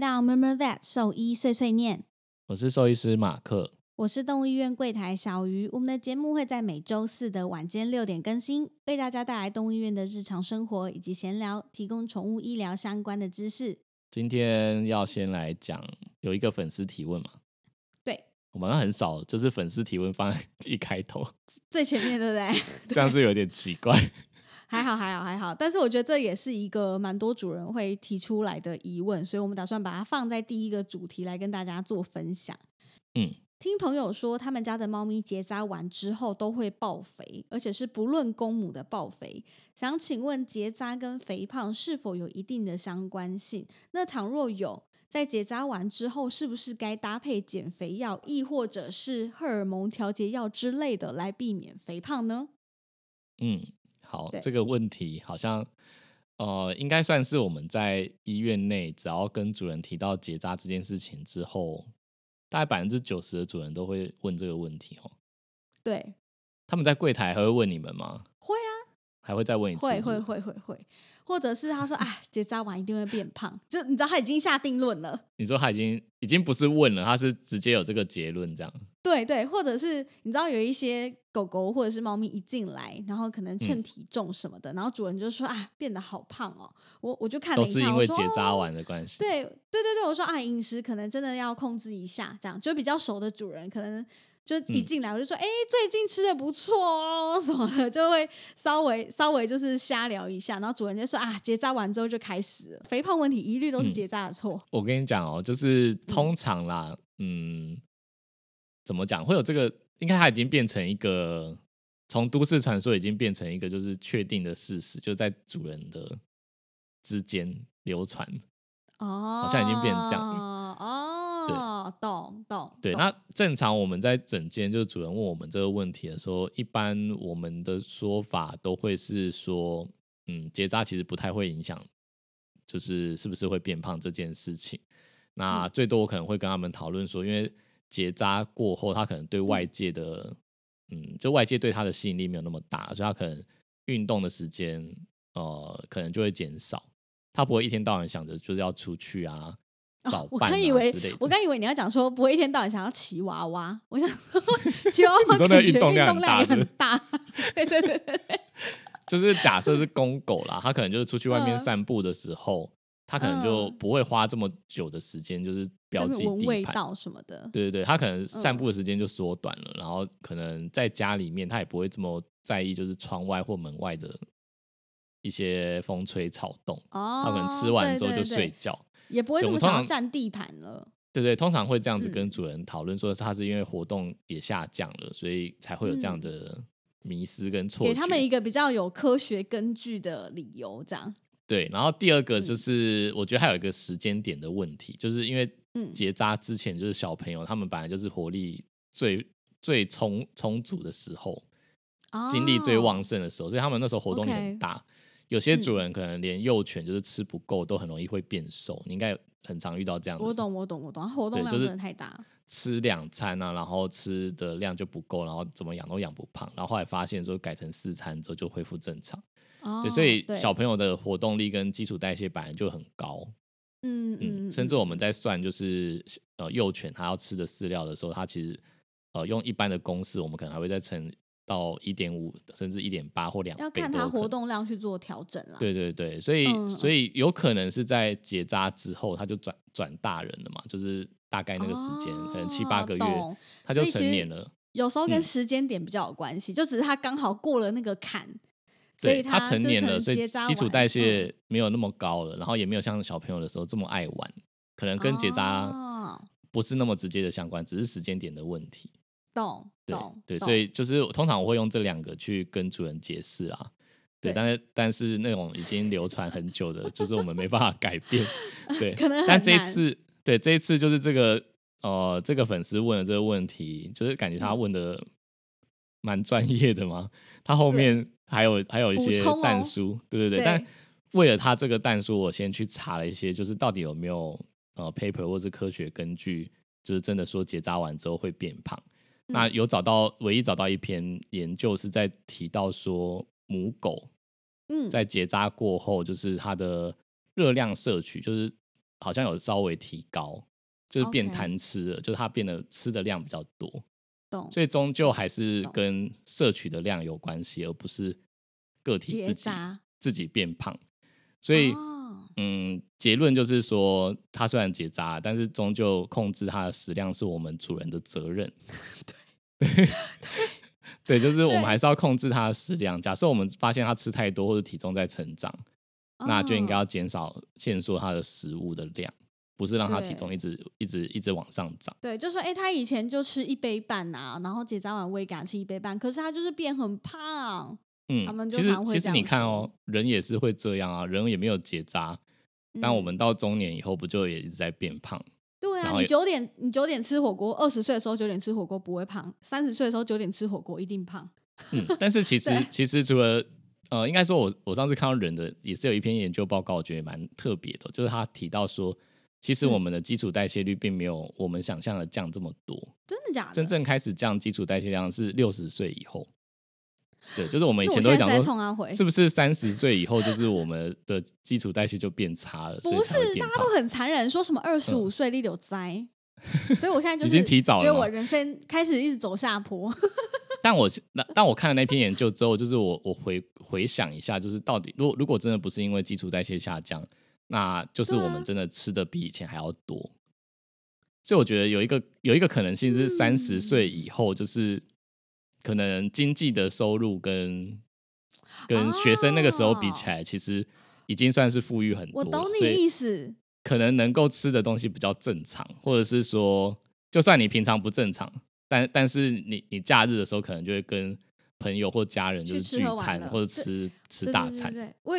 到 Murmur Vet 兽医碎碎念，我是兽医师马克。我是动物医院柜台小鱼。我们的节目会在每周四的晚间六点更新，为大家带来动物医院的日常生活以及闲聊，提供宠物医疗相关的知识。今天要先来讲有一个粉丝提问嘛？对，我们很少就是粉丝提问放在 一开头，最前面对不对？这样是有点奇怪。还好还好还好，但是我觉得这也是一个蛮多主人会提出来的疑问，所以我们打算把它放在第一个主题来跟大家做分享。嗯，听朋友说，他们家的猫咪结扎完之后都会爆肥，而且是不论公母的爆肥。想请问结扎跟肥胖是否有一定的相关性？那倘若有，在结扎完之后，是不是该搭配减肥药，亦或者是荷尔蒙调节药之类的来避免肥胖呢？嗯，好对，这个问题好像呃，应该算是我们在医院内，只要跟主人提到结扎这件事情之后，大概百分之九十的主人都会问这个问题哦。对，他们在柜台还会问你们吗？会啊。还会再问一次？会会会会会，或者是他说啊，结扎完一定会变胖，就你知道他已经下定论了。你说他已经已经不是问了，他是直接有这个结论这样。对对，或者是你知道有一些狗狗或者是猫咪一进来，然后可能称体重什么的，然后主人就说啊，变得好胖哦。我我就看了一下，都是因为结扎哦完的关系。对对对对，我说啊，饮食可能真的要控制一下，这样就比较熟的主人可能。就一嗯进来我就说，哎、最近吃的不错哦，什么的，就会稍微稍微就是瞎聊一下，然后主人就说啊，结扎完之后就开始了，肥胖问题一律都是嗯结扎的错。我跟你讲哦，就是通常啦，嗯，怎么讲会有这个？应该它已经变成一个从都市传说已经变成一个就是确定的事实，就在主人的之间流传。哦，好像已经变成这样哦，懂懂。对，那正常我们在整间，就是主人问我们这个问题的时候，一般我们的说法都会是说，嗯，结扎其实不太会影响，就是是不是会变胖这件事情。那嗯最多我可能会跟他们讨论说，因为结扎过后，他可能对外界的，嗯，就外界对他的吸引力没有那么大，所以他可能运动的时间，呃，可能就会减少。他不会一天到晚想着就是要出去啊。我刚以为我刚以为你要讲说不会一天到晚想要骑娃娃，我想 说骑娃娃你说那个感觉运动量也很大很大。对对对对对，就是假设是公狗啦，它可能就是出去外面嗯散步的时候，它可能就嗯不会花这么久的时间，就是标记地盘。味道什么的。对对对，它可能散嗯步的时间就缩短了，然后可能在家里面，它也不会这么在意，就是窗外或门外的一些风吹草动。哦，它可能吃完之后就睡觉。也不会这么想要占地盘了。对对，通常会这样子嗯跟主人讨论说，他是因为活动也下降了，所以才会有这样嗯的迷失跟错觉。给他们一个比较有科学根据的理由，这样。对，然后第二个就嗯是，我觉得还有一个时间点的问题，就是因为嗯结扎之前，就是小朋友他们本来就是活力最最充充足的时候，精力最旺哦盛的时候，所以他们那时候活动力很大。有些主嗯人可能连幼犬就是吃不够，都很容易会变瘦。你应该很常遇到这样的，我懂，我懂，我懂，活动量太大。吃两餐啊，然后吃的量就不够，然后怎么养都养不胖，然后后来发现说改成四餐之后就恢复正常。哦，对，所以小朋友的活动力跟基础代谢本来就很高。嗯嗯，嗯，甚至我们在算就是呃幼犬它要吃的饲料的时候，它其实呃用一般的公式，我们可能还会再乘到一点五甚至一点八或两要看都有可能。它活动量去做调整了。对对对，所以、嗯所以有可能是在结扎之后，它就转转大人了嘛，就是大概那个时间，可能七八哦个月懂，它就成年了。有时候跟嗯时间点比较有关系，就只是他刚好过了那个坎，所以对，它成年了，所以基础代嗯谢没有那么高了，然后也没有像小朋友的时候这么爱玩，可能跟结扎哦不是那么直接的相关，只是时间点的问题。懂对懂对，所以就是通常我会用这两个去跟主人解释啊。对，对但是但是那种已经流传很久的，就是我们没办法改变。对，可能但这一次，对这一次就是这个呃，这个粉丝问的这个问题，就是感觉他嗯问的蛮专业的嘛。他后面还有还有一些补充哦弹书，对对对。对但为了他这个弹书，我先去查了一些，就是到底有没有呃 paper 或是科学根据，就是真的说结扎完之后会变胖。那嗯有找到，唯一找到一篇研究是在提到说，母狗嗯，在结扎过后，就是它的热量摄取，就是好像有稍微提高，就是变贪吃了，就是它变得吃的量比较多，懂。所以终究还是跟摄取的量有关系，而不是个体自己，自己变胖。所以，哦嗯，结论就是说，它虽然结扎，但是终究控制它的食量是我们主人的责任。对对，就是我们对还是要控制它的食量。假设我们发现它吃太多或者体重在成长，那就应该哦要减少限缩它的食物的量，不是让它体重一直一直一直往上涨。对，就说哎、诶他以前就吃一杯半啊，然后结扎完胃感吃一杯半，可是他就是变很胖。嗯他们，就其实其实你看哦，人也是会这样啊，人也没有结扎，但我嗯们到中年以后不就也一直在变胖？对啊，你九点你九点吃火锅，二十岁的时候九点吃火锅不会胖，三十岁的时候九点吃火锅一定胖。嗯，但是其 实其实除了呃，应该说我我上次看到人的也是有一篇研究报告，我觉得蛮特别的，就是他提到说，其实嗯我们的基础代谢率并没有我们想象的降这么多，真的假的？真正开始降基础代谢量是六十岁以后。对，就是我们以前都讲说，是不是三十岁以后就是我们的基础代谢就变差了，不是，大家都很残忍，说什么二十五岁立有灾，所以我现在就已是经提早了吗觉得我人生开始一直走下坡。但我那但我看了那篇研究之后，就是我我回回想一下，就是到底如果如果真的不是因为基础代谢下降，那就是我们真的吃的比以前还要多。所以我觉得有一个有一个可能性是三十嗯岁以后，就是可能经济的收入跟跟学生那个时候比起来，其实已经算是富裕很多。我懂你意思，可能能够吃的东西比较正常，或者是说，就算你平常不正常，但但是你你假日的时候可能就会跟朋友或家人就是聚餐或者吃吃大餐，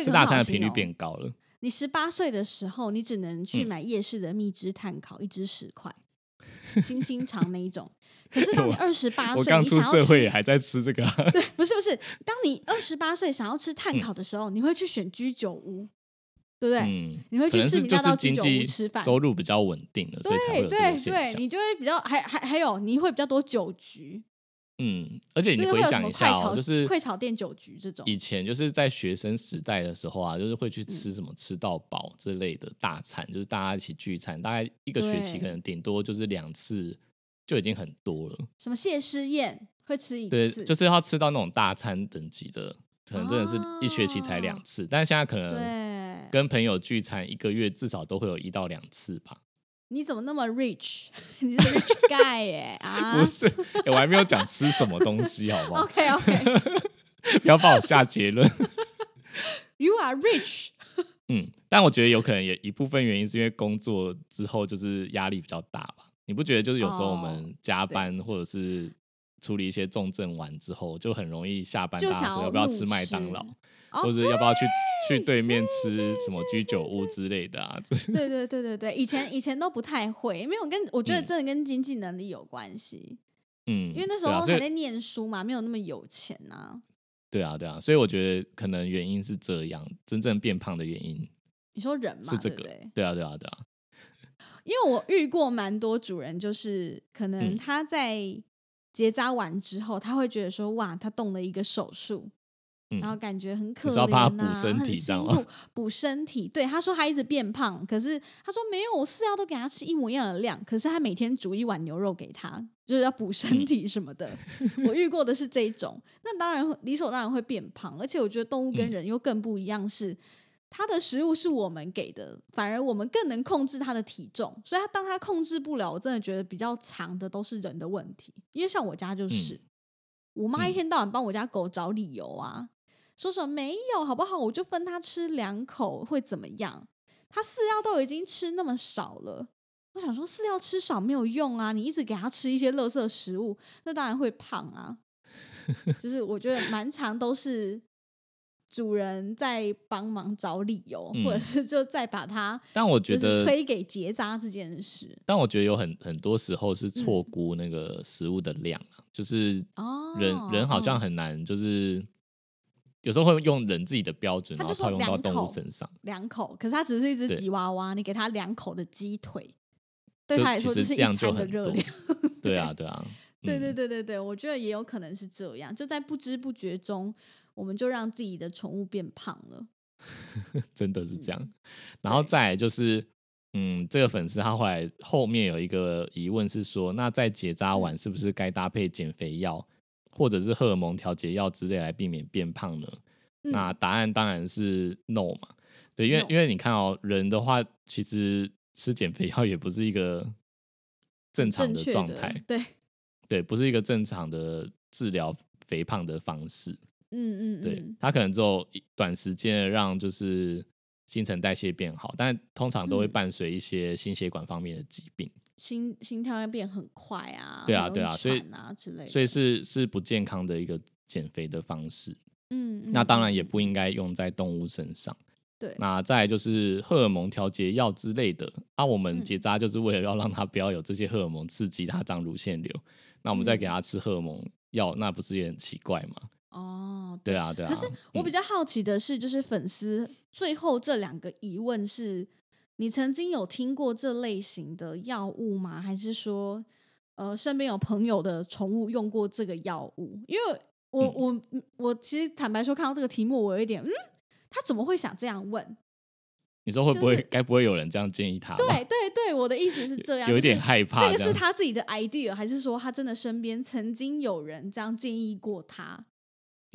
吃大餐的频率变高了。你十八岁的时候，你只能去嗯买夜市的蜜汁碳烤，一只十块，星星肠那一种。可是当你 我二十八岁，我刚出社会也还在吃这个、啊，对，不是不是，当你二十八岁想要吃炭嗯烤的时候，你会去选居酒屋，对不对？嗯，你会去市民大道居酒屋吃饭收入比较稳定了，所以才会对对对。你就会比较还还还有你会比较多酒局，嗯，而且你回想一下哦，就是快炒店酒局这种。以前就是在学生时代的时候啊，就是会嗯去吃什么吃到饱之类的大餐，就是大家一起聚餐，大概一个学期可能顶多就是两次就已经很多了。什么谢师宴会吃一对，次，就是要吃到那种大餐等级的，可能真的是一学期才两哦次，但是现在可能对。跟朋友聚餐一个月至少都会有一到两次吧。你怎么那么 rich？你是 rich guy 耶啊不是、欸我还没有讲吃什么东西，好不好？？OK OK，不要帮我下结论。You are rich。嗯，但我觉得有可能也一部分原因是因为工作之后就是压力比较大吧。你不觉得就是有时候我哦们加班或者是处理一些重症完之后，就很容易下班就大家说要不要吃麦当劳，哦或者要不要去去对面吃什么居酒屋之类的啊？这对对对对对，以前以前都不太会，没有跟我觉得嗯真的跟经济能力有关系，嗯，因为那时候还在念书嘛，没有那么有钱呐、对啊对啊，所以我觉得可能原因是这样，真正变胖的原因你说人嘛，是这个对对？，对啊对啊对啊，因为我遇过蛮多主人，就是可能嗯他在结扎完之后，他会觉得说，哇，他动了一个手术，嗯，然后感觉很可怜、啊，是要帮他补身体很这样吗辛苦，补身体。对，他说他一直变胖，可是他说没有，我饲料都给他吃一模一样的量，可是他每天煮一碗牛肉给他，就是要补身嗯体什么的。我遇过的是这一种，那当然会理所当然会变胖，而且我觉得动物跟嗯人又更不一样是。它的食物是我们给的，反而我们更能控制它的体重，所以它当它控制不了，我真的觉得比较长的都是人的问题。因为像我家就是，我妈一嗯天到晚帮我家狗找理由啊，说什么没有好不好，我就分他吃两口会怎么样？他饲料都已经吃那么少了，我想说饲料吃少没有用啊，你一直给它吃一些垃圾食物，那当然会胖啊。就是我觉得蛮长都是主人在帮忙找理由，或者嗯是就再把它但我觉得，推给结扎这件事。但我觉得有很很多时候是错估那个食物的量啊，就是人人好像嗯很难，就是有时候会用人自己的标准，然后套用到两动物身上。两口，可是它只是一只吉娃娃，你给它两口的鸡腿，对它来说就是一其实量就餐的热量。对啊，对啊，对对嗯对对对，我觉得也有可能是这样，就在不知不觉中，我们就让自己的宠物变胖了。真的是这样。然后再来就是，嗯，这个粉丝他后来后面有一个疑问是说，那在结扎嗯完是不是该搭配减肥药或者是荷尔蒙调节药之类来避免变胖呢？那嗯答案当然是 no 嘛。对，因为因为你看哦，人的话其实吃减肥药也不是一个正常的状态，对，对，不是一个正常的治疗肥胖的方式。嗯嗯对嗯，，它可能只有短时间的让就是新陈代谢变好，但通常都会嗯伴随一些心血管方面的疾病，心心跳要变很快啊，对啊对啊所以啊之类的，所以是是不健康的一个减肥的方式。嗯，那当然嗯也不应该用在动物身上。对，那再来就是荷尔蒙调节药之类的，那、我们嗯结扎就是为了要让它不要有这些荷尔蒙刺激它长乳腺瘤，那我们再给嗯它吃荷尔蒙药，那不是也很奇怪吗？哦，对啊，对啊。可是我比嗯较好奇的是，就是粉丝最后这两个疑问是：你曾经有听过这类型的药物吗？还是说，呃，身边有朋友的宠物用过这个药物？因为我、嗯我我其实坦白说，看到这个题目，我有一点，嗯，他怎么会想这样问？你说会不会就是该不会有人这样建议他？对对对，我的意思是这样，有一点害怕这个是他自己的 idea，还是说他真的身边曾经有人这样建议过他？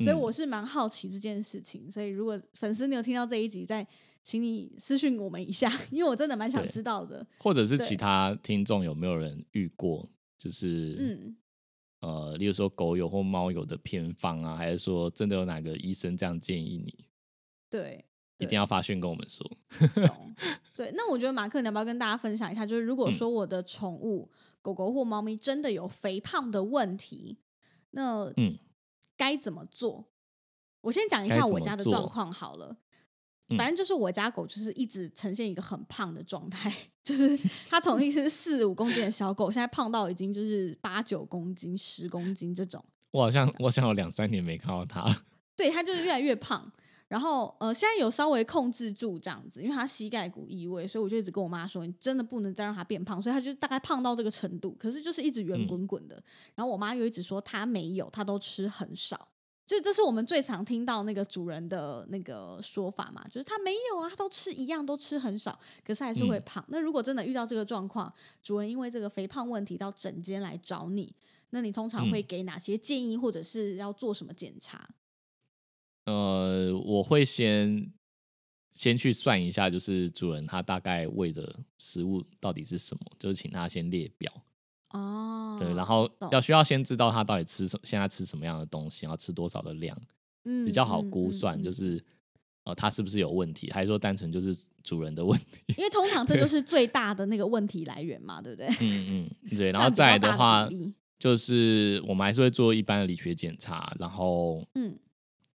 所以嗯我是蛮好奇这件事情。所以如果粉丝你有听到这一集，再请你私讯我们一下，因为我真的蛮想知道的。或者是其他听众有没有人遇过，就是嗯，呃，例如说狗友或猫友的偏方啊，还是说真的有哪个医生这样建议你，对，一定要发讯跟我们说。懂。对，那我觉得马克，你要不要跟大家分享一下？就是如果嗯说我的宠物、狗狗或猫咪真的有肥胖的问题，那嗯该怎么做？我先讲一下我家的状做况好了。嗯反正就是我家狗就是一直呈现一个很胖的状态，就是它从一只四五公斤的小狗，现在胖到已经就是八九公斤、十公斤这种。我好像我好像有两三年没看到它。对，它就是越来越胖。然后呃，现在有稍微控制住这样子，因为它膝盖骨移位，所以我就一直跟我妈说，你真的不能再让它变胖。所以它就大概胖到这个程度，可是就是一直圆嗯滚滚的。然后我妈又一直说它没有，它都吃很少。就这是我们最常听到那个主人的那个说法嘛，就是他没有啊，它都吃一样，都吃很少，可是还是会嗯胖。那如果真的遇到这个状况，主人因为这个肥胖问题到诊间来找你，那你通常会嗯给哪些建议，或者是要做什么检查？呃，我会先先去算一下，就是主人他大概喂的食物到底是什么，就是请他先列表。哦，对，然后要需要先知道他到底吃什，现在吃什么样的东西，要吃多少的量，嗯比较好估算，就嗯是呃，他是不是有问题，还是说单纯就是主人的问题？因为通常这 就是最大的那个问题来源嘛，对不对？嗯嗯，对，然后再来的话就是我们还是会做一般的理学检查，然后嗯，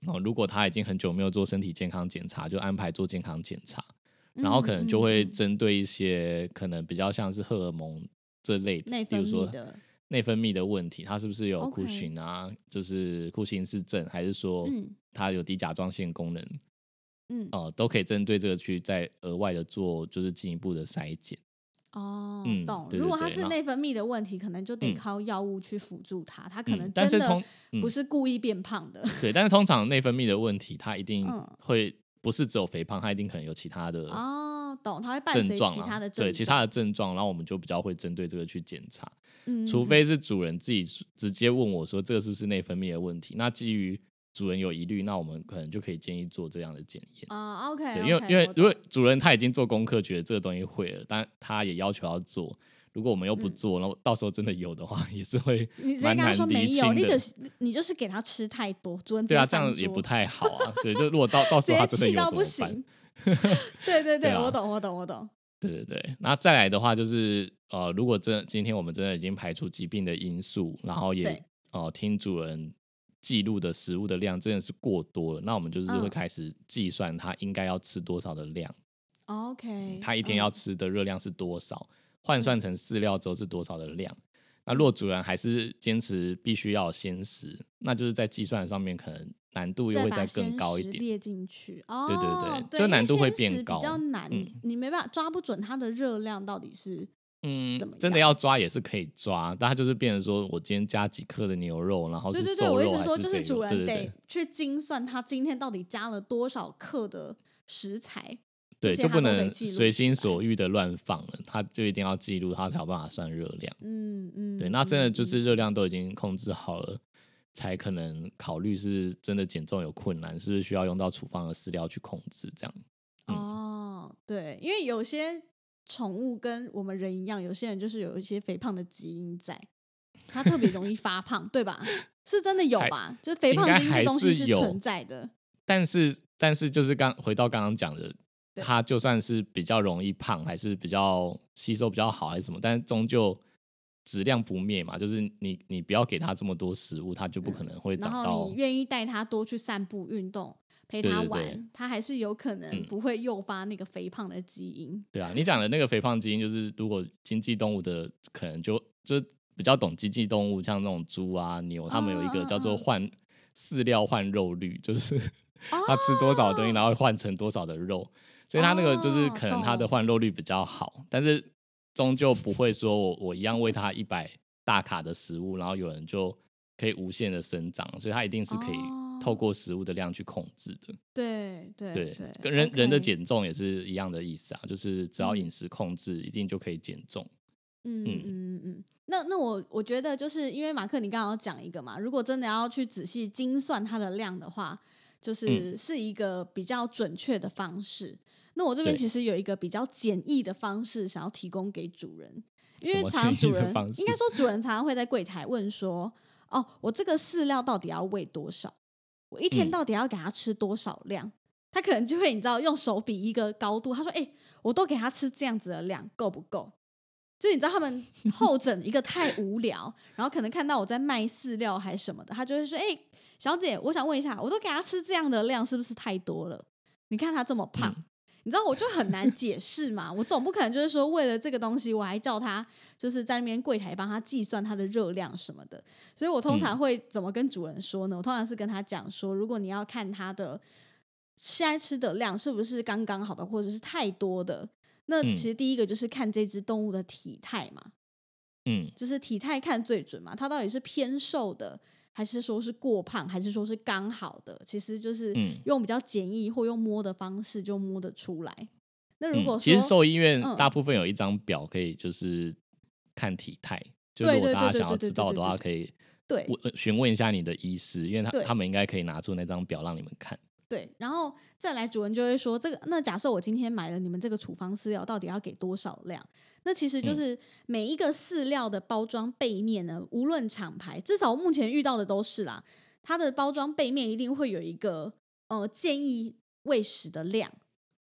哦，如果他已经很久没有做身体健康检查，就安排做健康检查，然后可能就会针对一些可能比较像是荷尔蒙这类的，内分比如说泌的，内分泌的问题，它是不是有库欣啊就是库欣氏症，还是说嗯它有低甲状腺功能？嗯，哦、都可以针对这个去再额外的做，就是进一步的筛检。哦嗯，懂。对如果它对对然后是内分泌的问题，可能就得嗯靠药物去辅助它，它可嗯能真的不嗯是故意变胖的。对，但是通常内分泌的问题，它一定 嗯会不是只有肥胖，它一定可能有其他的哦，懂，它会伴症随其他的症对其他的症状，然后我们就比较会针对这个去检查。嗯，除嗯非是主人自己直接问我说这个是不是内分泌的问题，那基于主人有疑虑，那我们可能就可以建议做这样的检验。啊，OK，对，因为因为如果主人他已经做功课，觉得这个东西会了，但他也要求要做，如果我们又不嗯做，然后到时候真的有的话，也是会你直接跟他蛮难厘说没有，清的你就是你就是给他吃太多，主人对啊，这样也不太好啊。对，就如果到 到时候他真的有怎么办？行。对对对，对啊我懂我懂我懂。对对对，那再来的话就是呃，如果真今天我们真的已经排除疾病的因素，然后也哦、呃听主人记录的食物的量真的是过多了，那我们就是会嗯开始计算他应该要吃多少的量，OK，他一天要嗯吃的热量是多少，换算成饲料之后是多少的量。那如果主人还是坚持必须要有鲜食，那就是在计算上面可能难度又会再更高一点。列进去。哦，对对对这难度会变高比较难，嗯你没办法抓不准它的热量到底是嗯怎么，真的要抓也是可以抓，但它就是变成说我今天加几克的牛肉，然后是对对对，我意思说，就是主人得去精算他今天到底加了多少克的食材，对，就不能随心所欲的乱放了，它就一定要记录，它才有办法算热量。嗯嗯，对，那真的就嗯是热量都已经控制好了，才可能考虑是真的减重有困难，是不是需要用到处方的饲料去控制这样？嗯哦，对，因为有些宠物跟我们人一样，有些人就是有一些肥胖的基因在，它特别容易发胖，对吧？是真的有吧？就是肥胖基因这东西是存在的。但是但是就是刚回到刚刚讲的，它就算是比较容易胖，还是比较吸收比较好，还是什么，但是终究质量不灭嘛，就是你你不要给它这么多食物，它就不可能会嗯然后长到你愿意带它多去散步、运动，陪它玩，它还是有可能嗯。不会诱发那个肥胖的基因。对啊，你讲的那个肥胖基因，就是如果经济动物的可能就就比较懂经济动物，像那种猪啊、牛，它们有一个叫做换饲料换肉率，就是 它吃多少东西，然后换成多少的肉，所以它那个就是哦可能它的懂。换肉率比较好，但是终究不会说我我一样喂它一百大卡的食物，然后有人就可以无限的生长，所以它一定是可以透哦过食物的量去控制的。对对对对，跟人人的减重也是一样的意思啊，就是只要嗯饮食控制，一定就可以减重。嗯嗯嗯嗯嗯，那那我我觉得就是因为马克你刚刚有讲一个嘛，如果真的要去仔细精算它的量的话，嗯就是是一个比较准确的方式。那我这边其实有一个比较简易的方式，想要提供给主人，因为常常主人应该说主人常常会在柜台问说，哦，我这个饲料到底要喂多少？我一天嗯到底要给它吃多少量？他可能就会你知道用手比一个高度，他说：“哎、我都给他吃这样子的量，够不够？”就你知道他们候诊一个太无聊，然后可能看到我在卖饲料还什么的，他就会说：“哎、小姐，我想问一下，我都给他吃这样的量，是不是太多了？你看他这么胖。嗯你知道我就很难解释嘛，我总不可能就是说为了这个东西，我还叫他就是在那边柜台帮他计算它的热量什么的，所以我通常嗯。会怎么跟主人说呢？我通常是跟他讲说，如果你要看它的现在吃的量是不是刚刚好的，或者是太多的，那嗯。其实第一个就是看这只动物的体态嘛，嗯，就是体态看最准嘛，它到底是偏瘦的，还是说是过胖，还是说是刚好的？其实就是嗯用比较简易或用摸的方式就摸得出来。那如果其实兽医院嗯大部分有一张表可以就是看体态，就对如果大家想要知道的话，可以对问呃询问一下你的医师，因为他他们应该可以拿出那张表让你们看。对，然后再来主人就会说，这个那假设我今天买了你们这个处方饲料，到底要给多少量？那其实就嗯是每一个饲料的包装背面呢，无论厂牌，至少目前遇到的都是啦，它的包装背面一定会有一个呃建议喂食的量，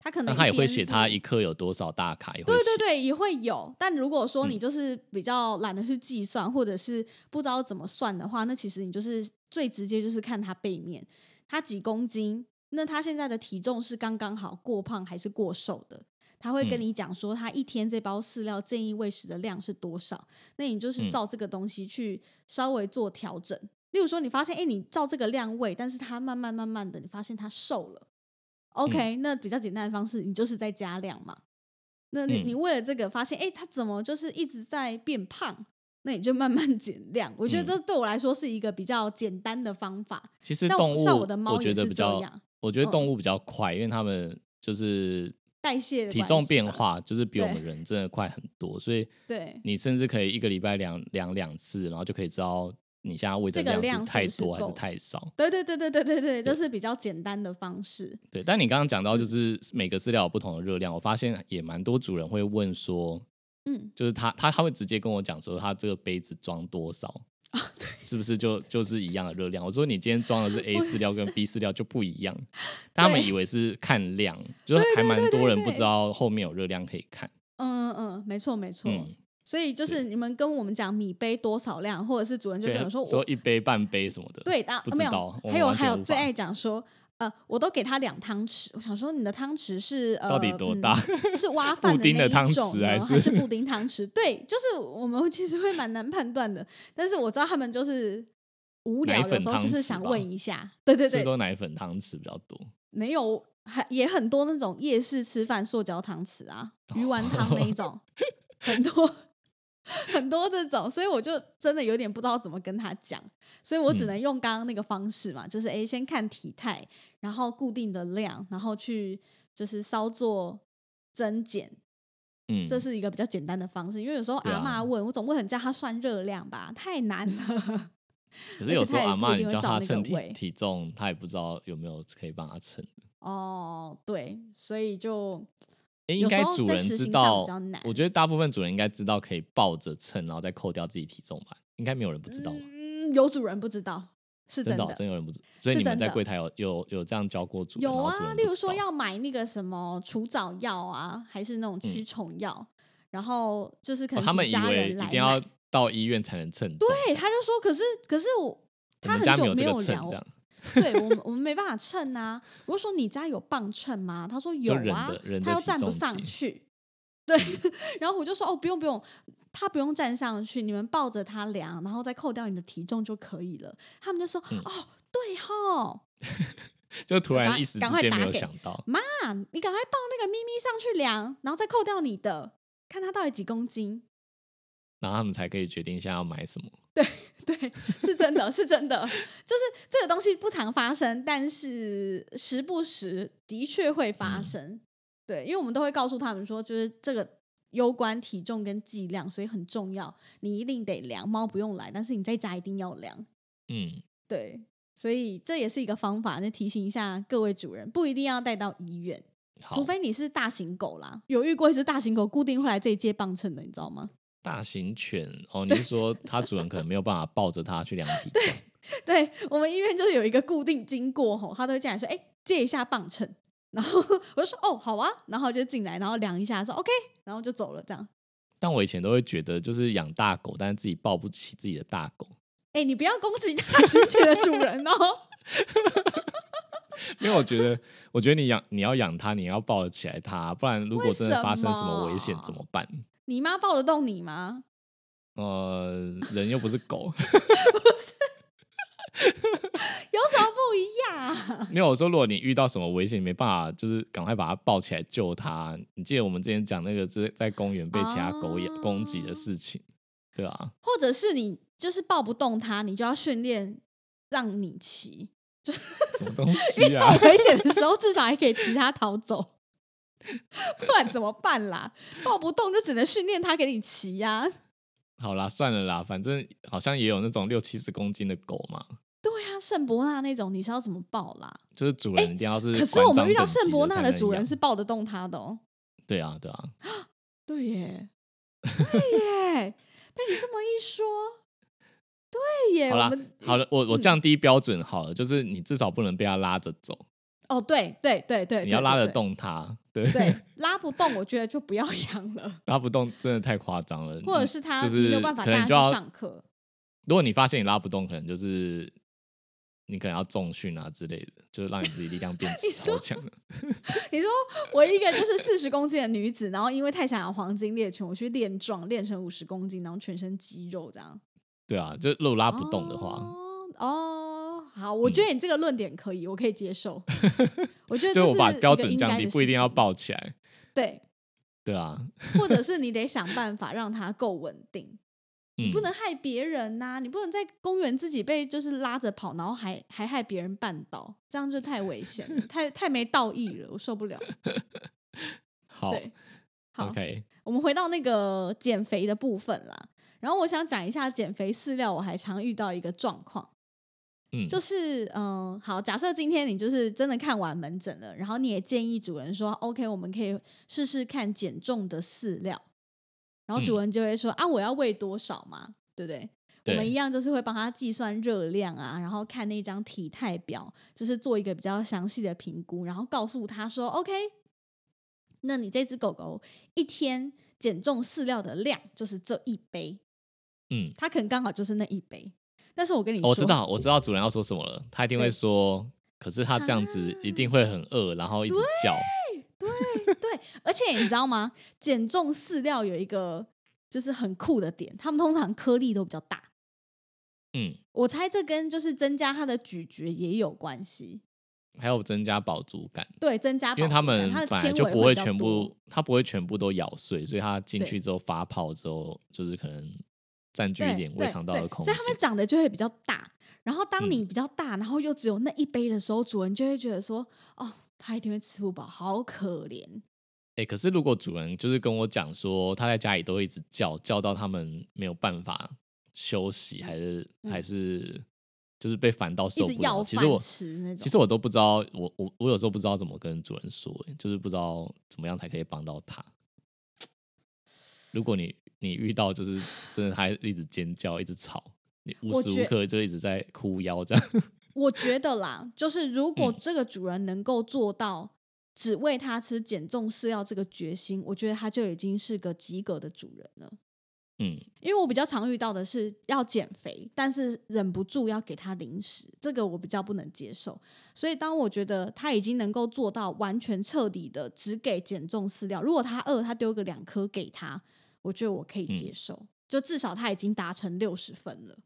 它可能那他也会写他一克有多少大卡，对对对，也会有。但如果说你嗯就是比较懒得去计算，或者是不知道怎么算的话，那其实你就是最直接就是看它背面，它几公斤，那他现在的体重是刚刚好过胖还是过瘦的。他会跟嗯你讲说，他一天这包饲料建议喂食的量是多少，那你就是嗯照这个东西去稍微做调整。例如说，你发现，哎、你照这个量喂，但是它慢慢慢慢的，你发现它瘦了。OK，、那比较简单的方式，你就是在加量嘛。那你、嗯你为了这个发现，哎、它怎么就是一直在变胖？那你就慢慢 减量。我觉得嗯这对我来说是一个比较简单的方法。其实动物，像我的猫觉也是得比较这样，我觉得嗯动物比较快，因为它们就是代谢体重变化，就是比我们人真的快很多，所以对你甚至可以一个礼拜量量两次，然后就可以知道你现在喂的这个量是太多还是太少。对对对对对对对，就是比较简单的方式。对，但你刚刚讲到嗯就是每个饲料有不同的热量，我发现也蛮多主人会问说，嗯，就是他他他会直接跟我讲说，他这个杯子装多少，啊是不是就就是一样的热量？我说你今天装的是 A 饲料跟 B 饲料就不一样，他们以为是看量，就是还蛮多人不知道后面有热量可以看。嗯嗯，没错没错。嗯，所以就是你们跟我们讲米杯多少量，或者是主人就跟对我，说我说一杯半杯什么的，对，然不后没有还有还有最爱讲说，呃，我都给他两汤匙。我想说你的汤匙是呃到底多大？嗯是挖饭的那一汤种还是还是布丁汤匙？对，就是我们其实会蛮难判断的。但是我知道他们就是无聊，有时候就是想问一下。对对对，最多奶粉汤匙比较多。没有，还也很多那种夜市吃饭塑胶汤匙啊，鱼丸汤那一种，很多很多这种，所以我就真的有点不知道怎么跟他讲，所以我只嗯能用刚刚那个方式嘛，就是诶，先看体态，然后固定的量，然后去就是稍作增减，嗯，这是一个比较简单的方式。因为有时候阿嬷问我，总不可能叫他算热量吧，太难了。可是有时候阿妈嬷你叫她称体位体重，她也不知道有没有可以帮她称。哦，对，所以就诶，应该主人知道我觉得大部分主人应该知道可以抱着称，然后再扣掉自己体重吧？应该没有人不知道吧？嗯，有主人不知道，是真的哦、真的。真有人不知，所以你们在柜台有有有这样教过主人？有啊，例如说要买那个什么除藻药啊，还是那种驱虫药，然后就是可能他们以为。一定要到医院才能称，对，他就说，可是可是我我他很们家没有久没有这个秤，量这，样对我们我们没办法称啊。我就说你家有磅秤吗？他说有啊，他又站不上去。对，然后我就说哦，不用不用，他不用站上去，你们抱着他量，然后再扣掉你的体重就可以了。他们就说、嗯哦，对哈，就突然一时赶之间没有想到，妈，你赶快抱那个咪咪上去量，然后再扣掉你的，看他到底几公斤。然后他们才可以决定一下要买什么。对 对，是真的，是真的，就是这个东西不常发生，但是时不时的确会发嗯生。对，因为我们都会告诉他们说，就是这个攸关体重跟剂量，所以很重要，你一定得量。猫不用来，但是你在家一定要量。嗯，对，所以这也是一个方法，那提醒一下各位主人，不一定要带到医院，除，非你是大型狗啦。有遇过一只大型狗固定会来这一届磅秤的，你知道吗？大型犬哦，你是说它主人可能没有办法抱着它去量体重？对我们医院就是有一个固定经过吼，他都会进来说：“哎、借一下磅秤。”然后 我就说：“哦，好啊。”然后就进来，然后量一下，说 “OK”，然后就走了。这样，但我以前都会觉得，就是养大狗，但是自己抱不起自己的大狗，哎、你不要攻击大型犬的主人哦。因为我觉得，我觉得你养你要养它，你要抱得起来它，不然如果真的发生什么危险怎么办？你妈抱得动你吗？呃，人又不是狗，有什么不一样？没有我说，如果你遇到什么危险，你没办法，就是赶快把它抱起来救它。你记得我们之前讲那个在在公园被其他狗咬、攻击的事情，对啊，或者是你就是抱不动它，你就要训练让你骑。什么东西啊有？危险的时候，至少还可以骑它逃走。不然怎么办啦？抱不动就只能训练它给你骑呀、好啦，算了啦，反正好像也有那种六七十公斤的狗嘛，对啊，圣伯纳那种你是要怎么抱啦？就是主人一定要是、可是我们遇到圣伯纳的的主人是抱得动它的哦。对啊，对啊，对耶，对耶，被你这么一说，对耶，好啦我们，好了，我我嗯。降低标准好了，就是你至少不能被它拉着走，哦，对对对对，你要拉得对，动它，对，对，拉不动，我觉得就不要养了，拉不动真的太夸张了，或者是它就是你没有办法带它去上课。如果你发现你拉不动，可能就是你可能要重训啊之类的，就是让你自己力量变 强。你说我一个就是四十公斤的女子，然后因为太想要黄金猎犬，我去练壮，练成五十公斤，然后全身肌肉这样。对啊，就如果拉不动的话，哦，哦好，我觉得你这个论点可以，我可以接受。我觉得就是我把标准降低，不一定要抱起来。对，对啊，或者 是你得想办法让它够稳定，嗯，不能害别人呐、你不能在公园自己被就是拉着跑，然后还还害别人绊倒，这样就太危险了，太 太没道义了，我受不了。好对，好，OK，我们回到那个减肥的部分啦。然后我想讲一下减肥饲料，我还常遇到一个状况，嗯，就是嗯、呃好，假设今天你就是真的看完门诊了，然后你也建议主人说，OK，我们可以试试看减重的饲料，然后主嗯。人就会说、啊，我要喂多少嘛，对不对？我们一，样就是会帮他计算热量啊，然后看那张体态表，就是做一个比较详细的评估，然后告诉他说，OK，那你这只狗狗一天减重饲料的量就是这一杯，嗯，它可能刚好就是那一杯。但是我跟你说，我知道，我知道主人要说什么了，他一定会说，可是他这样子一定会很饿，然后一直叫。对对，而且你知道吗？减重饲料有一个就是很酷的点，他们通常颗粒都比较大。嗯，我猜这跟就是增加它的咀嚼也有关系。还有增加饱足感，对，增加因为他们本来就不会全部，它不会全部都咬碎，所以它进去之后发泡之后，就是可能占据一点胃肠道的空间所以它。们长得就会比较大。然后当嗯你比较大，然后又只有那一杯的时候，主人就会觉得说：“哦，它一定会吃不饱，好可怜。哎、可是如果主人就是跟我讲说，他在家里都一直叫，叫到他们没有办法休息，还是、嗯还是就是被烦到一受不了。其实我。其实我都不知道，我我我有时候不知道怎么跟主人说、欸就是不知道怎么样才可以帮到他。如果你你遇到就是真的他一直尖叫，一直吵，你无时无刻就一直在哭腰这样。我觉得啦，就是如果嗯这个主人能够做到只喂它吃减重饲料这个决心，我觉得他就已经是个及格的主人了。嗯，因为我比较常遇到的是要减肥，但是忍不住要给他零食，这个我比较不能接受。所以当我觉得他已经能够做到完全彻底的只给减重饲料，如果他饿，他丢个两颗给他，我觉得我可以接嗯受。就至少他已经达成六十分了，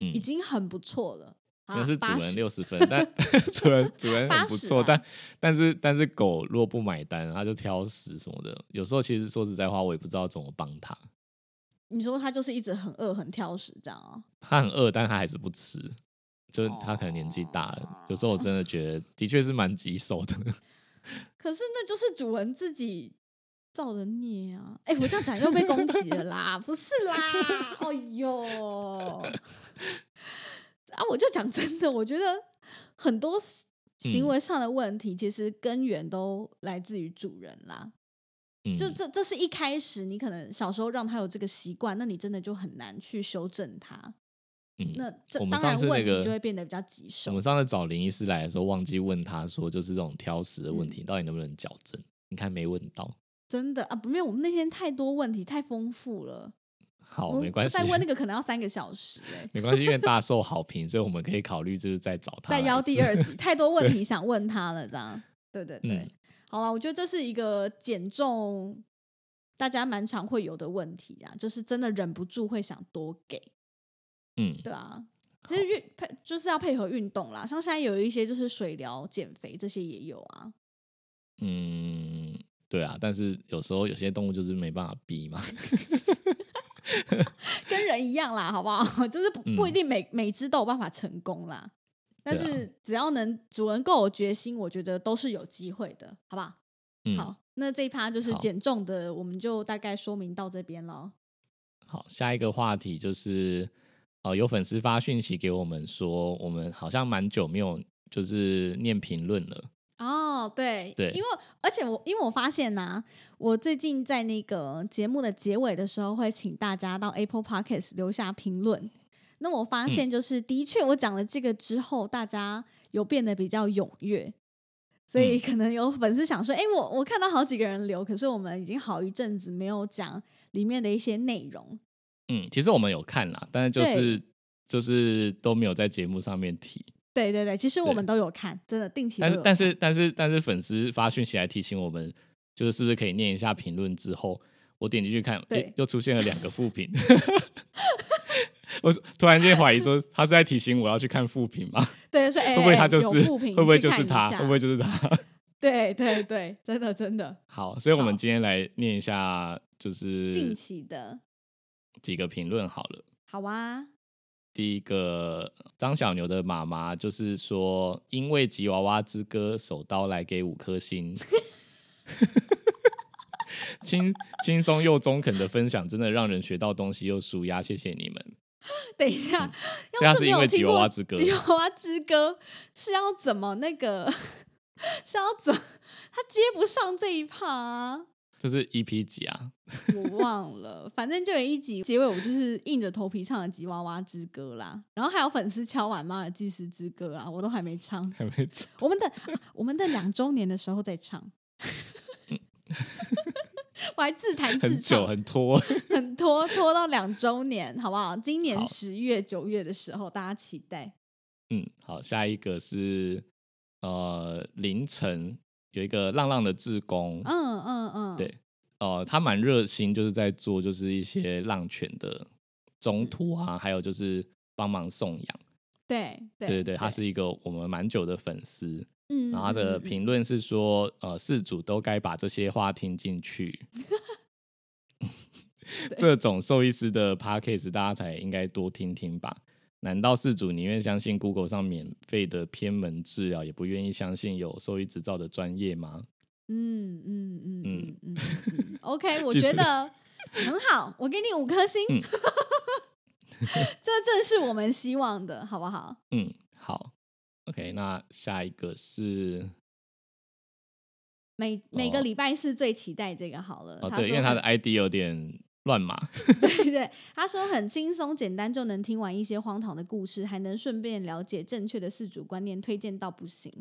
嗯已经很不错了。好啦那是主人六十分，但 主人主人很不80错，啦但但是但是狗如果不买单，它就挑食什么的。有时候其实说实在话，我也不知道怎么帮它。你说它就是一直很饿、很挑食这样啊？它很饿，但它还是不吃，就是它可能年纪大了。有时候我真的觉得，的确是蛮棘手的。可是那就是主人自己造的孽啊！哎、我这样讲又被攻击了啦，不是啦，哎呦，啊，我就讲真的，我觉得很多行嗯为上的问题，其实根源都来自于主人啦。嗯，就这，这是一开始你可能小时候让他有这个习惯，那你真的就很难去修正他。嗯，那这当然问题就会变得比较棘我手们。上次找林医师来的时候，忘记问他说，就是这种挑食的问题，嗯到底能不能矫正？你看没问到。真的啊，不没有，我们那天太多问题，太丰富了。好，没关系，再问那。个可能要三个小时哎、没关系，因为大受好评，所以我们可以考虑就是再找他再邀第二集，太多问题想问他了，这样，对对对，嗯。好了，我觉得这是一个减重大家蛮常会有的问题啊，就是真的忍不住会想多给，嗯，对啊，其实运配就是要配合运动啦，像现在有一些就是水疗减肥这些也有啊，嗯，对啊，但是有时候有些动物就是没办法逼嘛。跟人一样啦，好不好？就是不不一定每、每只都有办法成功啦，但是只要能主人够有决心，我觉得都是有机会的，好不好？嗯，好，那这一趴就是好减重的，我们就大概说明到这边了。好，下一个话题就是，呃，有粉丝发讯息给我们说，我们好像蛮久没有就是念评论了。哦，对，对因为而且我因为我发现呐、我最近在那个节目的结尾的时候，会请大家到 Apple Podcast 留下评论。那我发现，就是、的确我讲了这个之后，大家有变得比较踊跃，所以嗯可能有粉丝想说：“哎、我我看到好几个人留，可是我们已经好一阵子没有讲里面的一些内容。嗯，其实我们有看啦，但是就是就是都没有在节目上面提。”对对对，其实我对们都有看，真的定期都但是。但是但是但是粉丝发讯息来提醒我们，就是是不是可以念一下评论之后，我点进去看，对诶又出现了两个副评。我突然间怀疑说，他是在提醒我要去看副评吗？对，说 哎，会不会哎他就是会不会就是他？下会不会就是他？对对对，真的真的，好，所以我们今天来念一下，就是近期的几个评论好了。好啊，第一个张小牛的妈妈就是说，因为吉娃娃之歌手刀来给五颗星，轻轻松又中肯的分享，真的让人学到东西又舒压，谢谢你们。等一下，嗯所以他要是因为吉娃娃之歌吉娃娃之歌是要怎么那个 是要怎他接不上这一趴啊？这是 EP 几啊？我忘了，反正就有一集结尾，我就是硬着头皮唱了《吉娃娃之歌》啦，然后还有粉丝敲碗马尔济斯之歌啊，我都还没唱。还没唱。我们等我们等两周年的时候再唱。我还自弹 自唱久，很拖。很拖拖到两周年，好不好？今年十月、九月的时候，大家期待。嗯，好，下一个是呃凌晨有一个浪浪的志工，嗯嗯嗯，对哦、他蛮热心，就是在做就是一些浪犬的中途啊，还有就是帮忙送养。对对对对对，他是一个我们蛮久的粉丝，嗯，然后他的评论是说，呃，事主都该把这些话听进去。这种兽医师的 p a c k a g e 大家才应该多听听吧？难道事主宁愿相信 Google 上免费的偏门治疗，也不愿意相信有兽医执照的专业吗？嗯嗯嗯嗯嗯，OK，我觉得很好，我给你五颗星，嗯 这正是我们希望的，好不好？嗯，好，OK，那下一个是每每个哦礼拜四最期待这个好了。哦，对，因为他的 ID 有点乱码，对对，他说很轻松简单就能听完一些荒唐的故事，还能顺便了解正确的四主观念，推荐到不行。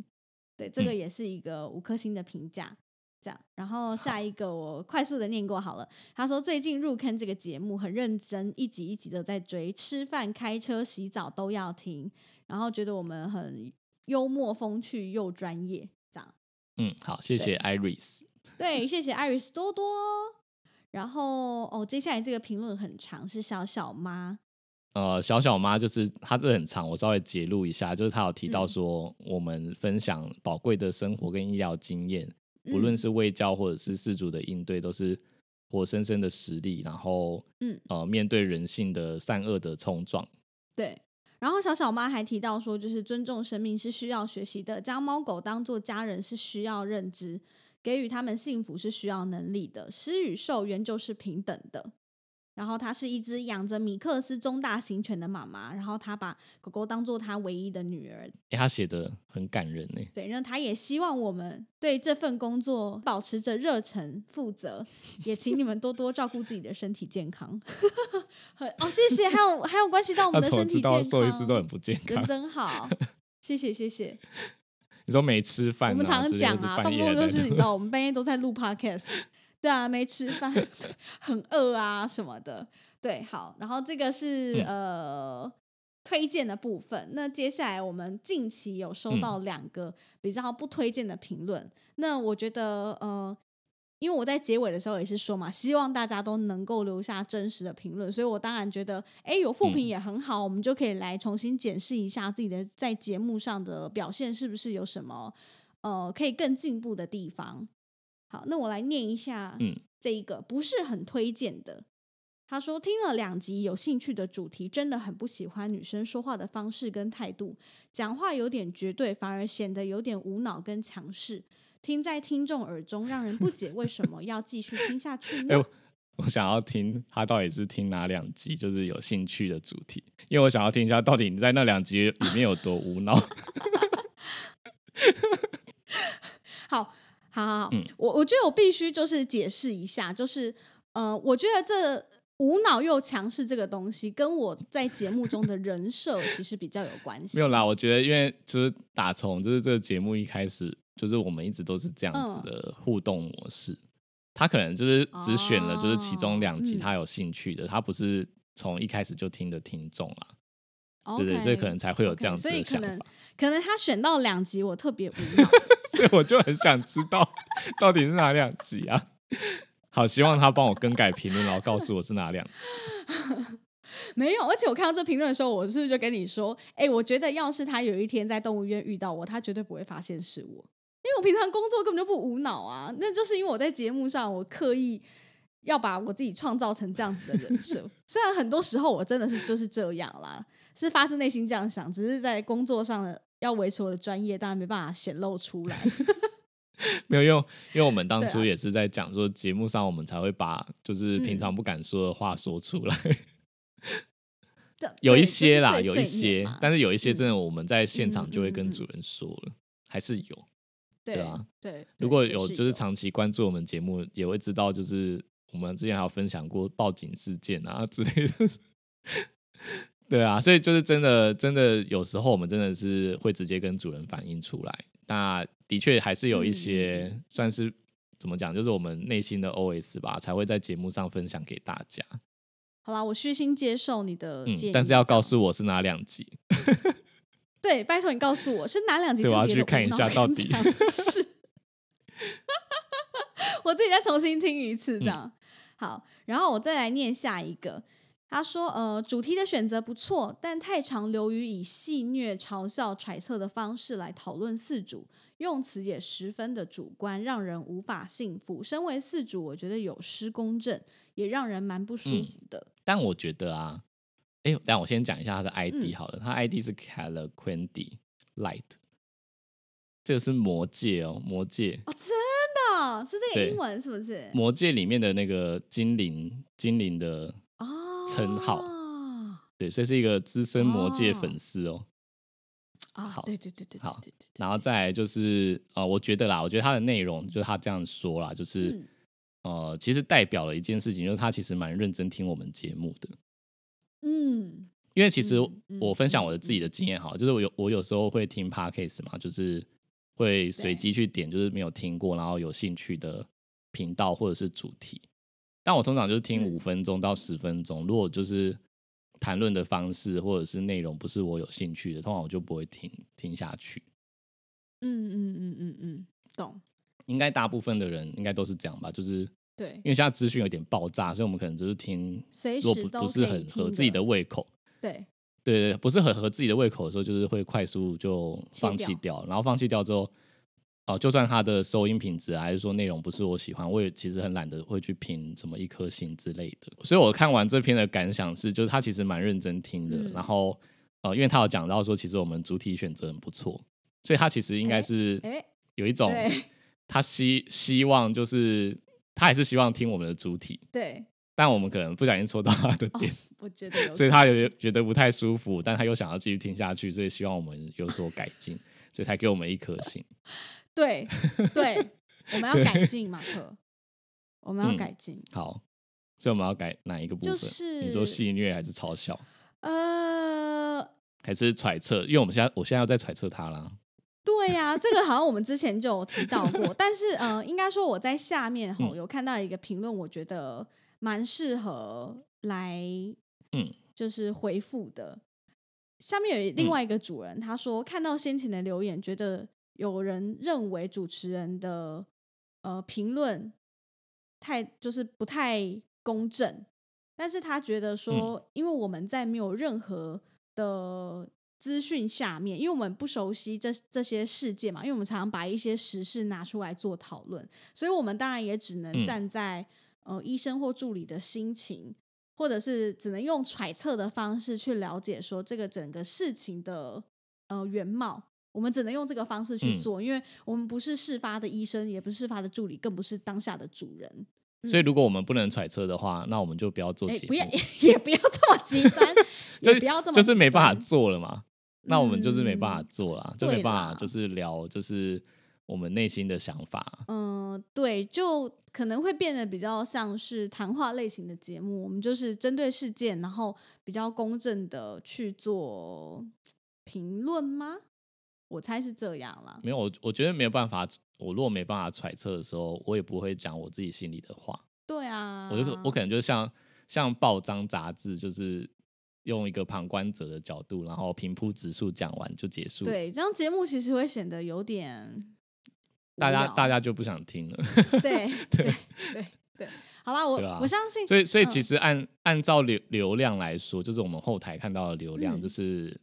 对，这个嗯也是一个五颗星的评价。这样，然后下一个我快速的念过好了。他说最近入坑这个节目很认真，一集一集的在追，吃饭、开车、洗澡都要听，然后觉得我们很幽默风趣又专业。这样，嗯，好，谢谢 Iris。对，谢谢 Iris 多多。然后哦，接下来这个评论很长，是小小妈。呃，小小妈就是她这很长，我稍微截录一下，就是她有提到嗯说，我们分享宝贵的生活跟医疗经验，不论嗯是卫教或者是事主的应对，都是活生生的实例，然后嗯呃，面对人性的善恶的冲撞。对，然后小小妈还提到说，就是尊重生命是需要学习的，将猫狗当做家人是需要认知，给予他们幸福是需要能力的，施与受原就是平等的。然后她是一只养着米克斯中大型犬的妈妈，然后她把狗狗当做她唯一的女儿。哎，她写的很感人呢。对，那她也希望我们对这份工作保持着热忱、负责，也请你们多多照顾自己的身体健康。很哦，谢谢，还有还有关系到我们的身体知道健康，兽医师都很不健人康？真好，谢谢谢谢。你说没吃饭、啊，我们常常讲啊，动不动就是你知道，我们半夜都在录 podcast，对啊，没吃饭，很饿啊什么的。对，好，然后这个是、嗯呃推荐的部分。那接下来我们近期有收嗯到两个比较不推荐的评论，那我觉得呃。因为我在结尾的时候也是说嘛，希望大家都能够留下真实的评论，所以我当然觉得，哎，有负评嗯也很好，我们就可以来重新检视一下自己的在节目上的表现是不是有什么呃可以更进步的地方。好，那我来念一下，嗯，这一个不是很推荐的。他说听了两集有兴趣的主题，真的很不喜欢女生说话的方式跟态度，讲话有点绝对，反而显得有点无脑跟强势，听在听众耳中，让人不解为什么要继续听下去 哎、呢？我我想要听他到底是听哪两集，就是有兴趣的主题，因为我想要听一下到底你在那两集里面有多无脑。好，好好好，嗯我我觉得我必须就是解释一下，就是呃，我觉得这无脑又强势这个东西，跟我在节目中的人设其实比较有关系。没有啦，我觉得因为就是打从就是这个节目一开始，就是我们一直都是这样嗯子的互动模式。他可能就是只选了就是其中两集他有兴趣的，他不是从一开始就听的听众啦。OK，对对，所以可能才会有这样子的想法。可能他选到两集，我特别无 聊。所以我就很想知道到底是哪两集啊？好，希望他帮我更改评论，然后告诉我是哪两集。没有，而且我看到这评论的时候，我是不是就跟你说，哎、我觉得要是他有一天在动物园遇到我，他绝对不会发现是我，因为我平常工作根本就不无脑啊。那就是因为我在节目上，我刻意要把我自己创造成这样子的人设。虽然很多时候我真的是就是这样啦，是发自内心这样想，只是在工作上的要维持我的专业，当然没办法显露出来。没有，用因为我们当初也是在讲说，节目上我们才会把就是平嗯常不敢说的话说出来。这有一些啦，就是有一些但是有一些嗯真的我们在现场嗯就会跟主人说了，还是有。对对啊对，如果有就是长期关注我们节目，也会知道，就是我们之前还有分享过报警事件啊之类的。对啊，所以就是真的，真的有时候我们真的是会直接跟主人反映出来。那的确还是有一些算是怎么讲，就是我们内心的 OS 吧，才会在节目上分享给大家。好啦，我虚心接受你的嗯建议，，但是要告诉我是哪两集。对，拜托你告诉我是哪两集对我要特别的去看一下到底跟强势我自己再重新听一次，嗯这样、好。然后我再来念下一个，他说：“呃，主题的选择不错，但太常流于以戏谑、嘲笑、揣测的方式来讨论四主，用词也十分的主观，让人无法信服。身为四主，我觉得有失公正，也让人蛮不舒嗯服的。但我觉得啊，哎，但我先讲一下他的 ID 嗯好了，他 ID 是 Calaquendi Light，这个是魔界哦，魔界，哦，真的是这个英文是不是？魔界里面的那个精灵，精灵的哦，称号对，所以是一个资深魔界哦粉丝哦。啊，好对对对对，对好对对对然后再来就是呃，我觉得啦，我觉得他的内容就是他这样说啦，就是、嗯呃，其实代表了一件事情，就是他其实蛮认真听我们节目的。嗯因为其实我分享嗯我的自己的经验哈，就是我有我有时候会听 podcast 嘛，就是会随机去点，就是没有听过然后有兴趣的频道或者是主题。但我通常就是听嗯五分钟到十分钟，如果就是谈论的方式或者是内容不是我有兴趣的，通常我就不会听听下去。嗯嗯嗯嗯嗯，懂。应该大部分的人应该都是这样吧，就是对。因，为现在资讯有点爆炸，所以我们可能就是听，随时都不不是很合自己的胃口，对，对对，不是很合自己的胃口的时候，就是会快速就放弃掉，然后放弃掉之后，哦、就算它的收音品质啊还是说内容不是我喜欢，我也其实很懒得会去评什么一颗星之类的。所以我看完这篇的感想是，就是他其实蛮认真听的，嗯。然后呃，因为他有讲到说，其实我们主体选择很不错，所以他其实应该是哎，有一种他希希望就是他还是希望听我们的主体，对，但我们可能不小心戳到他的哦点。我觉得有所以他有觉得不太舒服，但他又想要继续听下去，所以希望我们有所改进，所以才给我们一颗星。对对，我们要改进，马克，我们要嗯改进。好，所以我们要改哪一个部分？就是你说戏虐还是嘲笑，呃，还是揣测？因为我们现在我现在要在揣测他啦。对呀、这个好像我们之前就有提到过，但是呃，应该说我在下面吼嗯。有看到一个评论，我觉得蛮适合来嗯。就是回复的。下面有另外一个主人，他说看到先前的留言，觉得有人认为主持人的呃评论太就是不太公正，但是他觉得说，因为我们在没有任何的资讯下面，因为我们不熟悉这这些事件嘛，因为我们常常把一些时事拿出来做讨论，所以我们当然也只能嗯站在、呃医生或助理的心情，或者是只能用揣测的方式去了解说这个整个事情的呃原貌。我们只能用这个方式去嗯做，因为我们不是事发的医生，也不是事发的助理，更不是当下的主人。所以如果我们不能揣测的话，那我们就不要做哎、节目，不 要也不要这么极端，就也不要这么就是没办法做了嘛。那我们就是没办法嗯做啦，就没办法，就是聊就是我们内心的想法。嗯，对，就可能会变得比较像是谈话类型的节目，我们就是针对事件，然后比较公正的去做评论吗？我猜是这样啦。没有，我我觉得没有办法，我如果没办法揣测的时候，我也不会讲我自己心里的话。对啊，我就我可能就像像报章杂志，就是用一个旁观者的角度，然后平铺直述讲完就结束。，对这样节目其实会显得有点大家大家就不想听了。对 对对对，好啦，我、啊我相信，所以所以其嗯实按、按照流流量来说，就是我们后台看到的流量，嗯就是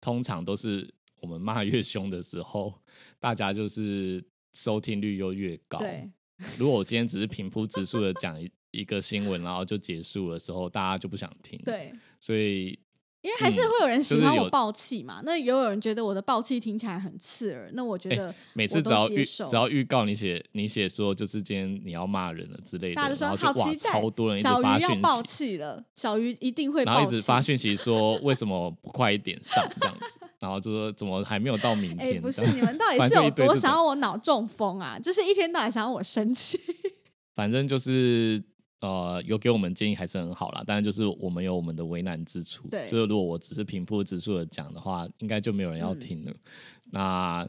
通常都是我们骂越凶的时候，大家就是收听率又越高。对如果我今天只是平铺直述的讲一一个新闻，然后就结束的时候，大家就不想听。，对，所以因为还是嗯会有人喜欢我爆气嘛，那也有人觉得我的爆气听起来很刺耳，那我觉哎得每次只要预只要预告你写你写说就是今天你要骂人了之类的，大家就说好期待，超多人一直小发讯鱼要爆息，气了，小鱼一定会然后一直发讯息说为什么不快一点上这样子，然后就说怎么还没有到明哎、天？不是你们到底是有多想要我脑中风啊？就是一天到晚想要我生气。反正就是呃，有给我们建议还是很好啦。但是就是我们有我们的为难之处，对就是如果我只是平铺直述的讲的话，应该就没有人要嗯听了。那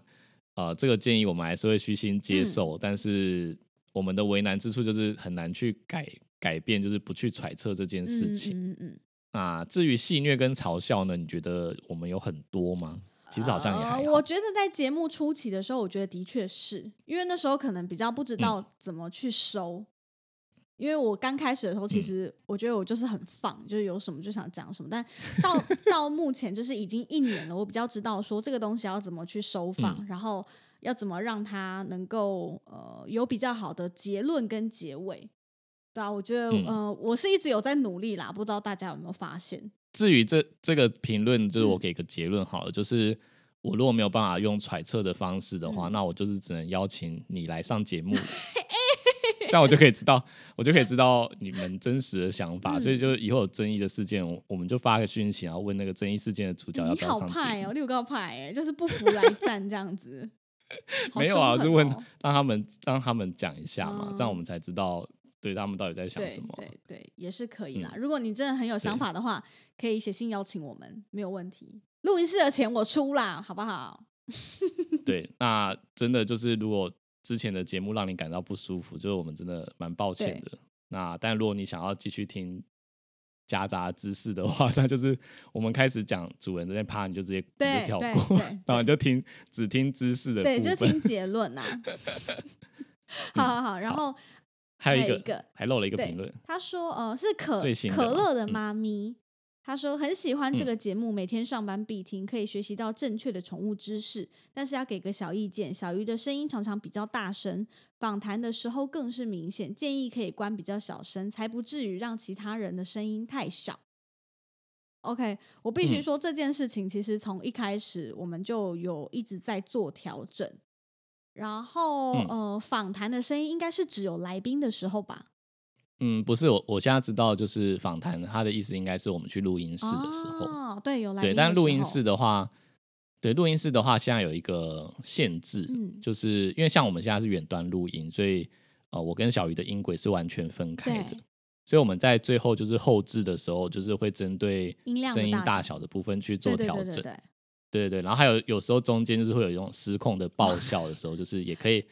呃，这个建议我们还是会虚心接嗯受，但是我们的为难之处就是很难去改改变，就是不去揣测这件事情。嗯嗯嗯。那至于戏虐跟嘲笑呢？你觉得我们有很多吗？其实好像也还好。我觉得在节目初期的时候，我觉得的确是因为那时候可能比较不知道怎么去收。因为我刚开始的时候，其实我觉得我就是很放，就是有什么就想讲什么。但到 到目前就是已经一年了，我比较知道说这个东西要怎么去收放，然后要怎么让它能够呃有比较好的结论跟结尾。对啊，我觉得呃我是一直有在努力啦，不知道大家有没有发现？至于这这个评论，就是我给个结论好了，就是我如果没有办法用揣测的方式的话，那我就是只能邀请你来上节目。这样我就可以知道，我就可以知道你们真实的想法。所以，就以后有争议的事件，我们就发个讯息，然后问那个争议事件的主角要不要上派哦，六高派哎，就是不服来战这样子。没有啊，就问让他们让他们讲一下嘛，这样我们才知道对他们到底在想什么。对对，也是可以啦。如果你真的很有想法的话，可以写信邀请我们，没有问题。录音室的钱我出啦，好不好？对，那真的就是如果。之前的节目让你感到不舒服，就是我们真的蛮抱歉的。那但如果你想要继续听夹杂知识的话，那就是我们开始讲主人那趴，你就直接你就跳过，然后你就听只听知识的，对，就听 结论呐。好好好，然后还有一个还漏了一个评论，他说呃是可可乐的妈咪。他说很喜欢这个节目，每天上班必听，可以学习到正确的宠物知识。但是要给个小意见，小鱼的声音常常比较大声，访谈的时候更是明显，建议可以关比较小声，才不至于让其他人的声音太小。OK，我必须说这件事情，其实从一开始我们就有一直在做调整。然后呃，访谈的声音应该是只有来宾的时候吧。嗯，不是我，我现在知道就是访谈，他的意思应该是我们去录音室的时候，哦，对，有。来对，但录音室的话，对，录音室的话，现在有一个限制，嗯，就是因为像我们现在是远端录音，所以呃，我跟小鱼的音轨是完全分开的，所以我们在最后就是后置的时候，就是会针对声音大小的部分去做调整，对。对对，然后还有有时候中间就是会有一种失控的爆笑的时候，就是也可以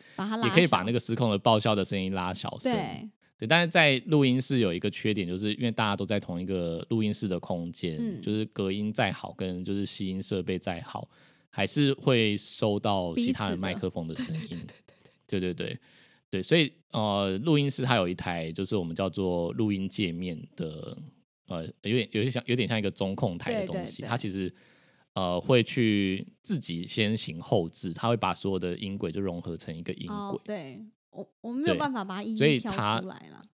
也可以把那个失控的爆笑的声音拉小声。对，但是在录音室有一个缺点，就是因为大家都在同一个录音室的空间，就是隔音再好，跟就是吸音设备再好，还是会收到其他人麦克风的声音。对对对对，所以呃，录音室它有一台就是我们叫做录音界面的，呃，有点有点像有点像一个中控台的东西，它其实呃会去自己先行后置，它会把所有的音轨就融合成一个音轨。对。我我们没有办法把它一一挑出来了。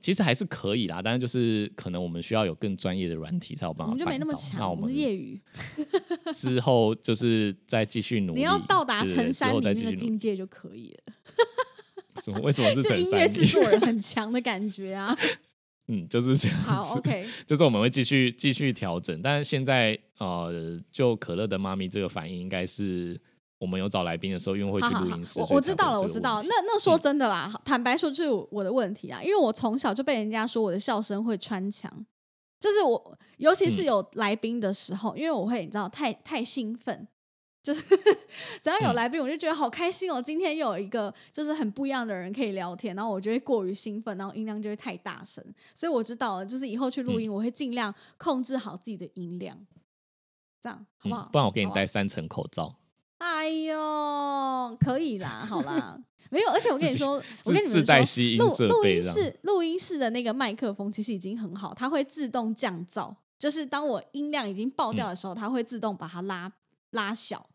其实还是可以啦，但是就是可能我们需要有更专业的软体才有办法。我们就没那么强，我们业余。之后就是再继续努力，你要到达陈山的那个境界就可以了。什么？为什么是 陈音乐制作人 很强的感觉啊？嗯，就是这样。好，OK，就是我们会继续继续调整，但是现在呃，就可乐的妈咪这个反应应该是。我们有找来宾的时候，因为会去录音室。我我知道了，我知道。那那说真的啦，坦白说就是我的问题啊，因为我从小就被人家说我的笑声会穿墙，就是我尤其是有来宾的时候，因为我会你知道太太兴奋，就是 只要有来宾，我就觉得好开心哦。今天又有一个就是很不一样的人可以聊天，然后我就会过于兴奋，然后音量就会太大声。所以我知道了，就是以后去录音，我会尽量控制好自己的音量，这样好不好？不然我给你戴三层口罩。哎呦，可以啦，好啦，没有，而且我跟你说，我跟你们说，录录音室录音室的那个麦克风其实已经很好，它会自动降噪，就是当我音量已经爆掉的时候，它会自动把它拉拉小。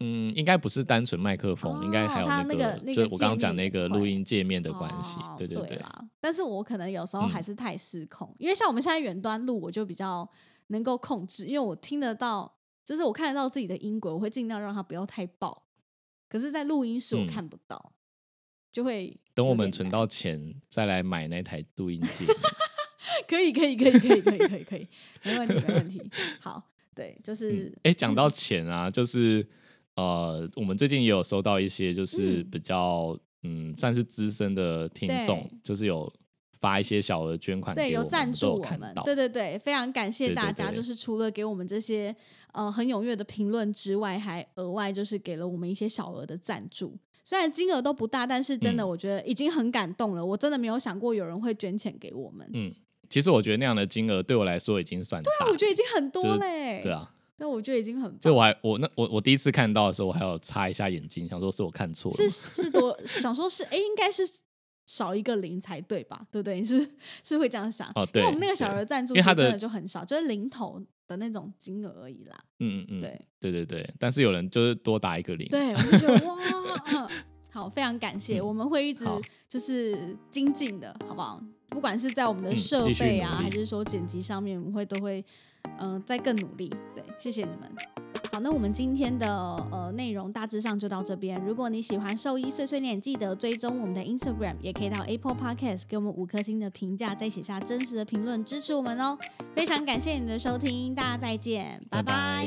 嗯，应该不是单纯麦克风，应该还有那个，就我刚刚讲那个录音界面的关系，对对对。但是我可能有时候还是太失控，因为像我们现在远端录，我就比较能够控制，因为我听得到。就是我看得到自己的音轨，我会尽量让它不要太爆。可是，在录音室我看不到，就会等我们存到钱再来买那台录音机。可以，可以，可以，可以，可以，可以，可以，没问题，没问题。好，对，就是哎，讲到钱啊，就是呃，我们最近也有收到一些，就是比较嗯，算是资深的听众，就是有发一些小额捐款对，有赞助我们。对对对，非常感谢大家，对就是除了给我们这些呃很踊跃的评论之外，还额外就是给了我们一些小额的赞助。虽然金额都不大，但是真的嗯我觉得已经很感动了。我真的没有想过有人会捐钱给我们，嗯，其实我觉得那样的金额对我来说已经算对啊。我觉得已经很多就是嘞。对，啊，对，我觉得已经很棒。就我还我那我我第一次看到的时候，我还有擦一下眼睛，想说是我看错了是。是多想说是哎，应该是少一个零才对吧？对不对？你是 是会这样想？哦，因，为我们那个小额赞助其实真的的就很少，就是零头的那种金额而已啦。嗯嗯嗯，对对对对，但是有人就是多打一个零，对，我就觉得哇，嗯好，非常感谢，嗯我们会一直就是精进的，好不好？不管是在我们的嗯设备啊，还是说剪辑上面，我们会都会嗯、呃再更努力。对，谢谢你们。好，那我们今天的呃内容大致上就到这边。如果你喜欢兽医碎碎念，记得追踪我们的 Instagram，也可以到 Apple Podcast 给我们五颗星的评价，再写下真实的评论支持我们哦。非常感谢你的收听，大家再见，拜拜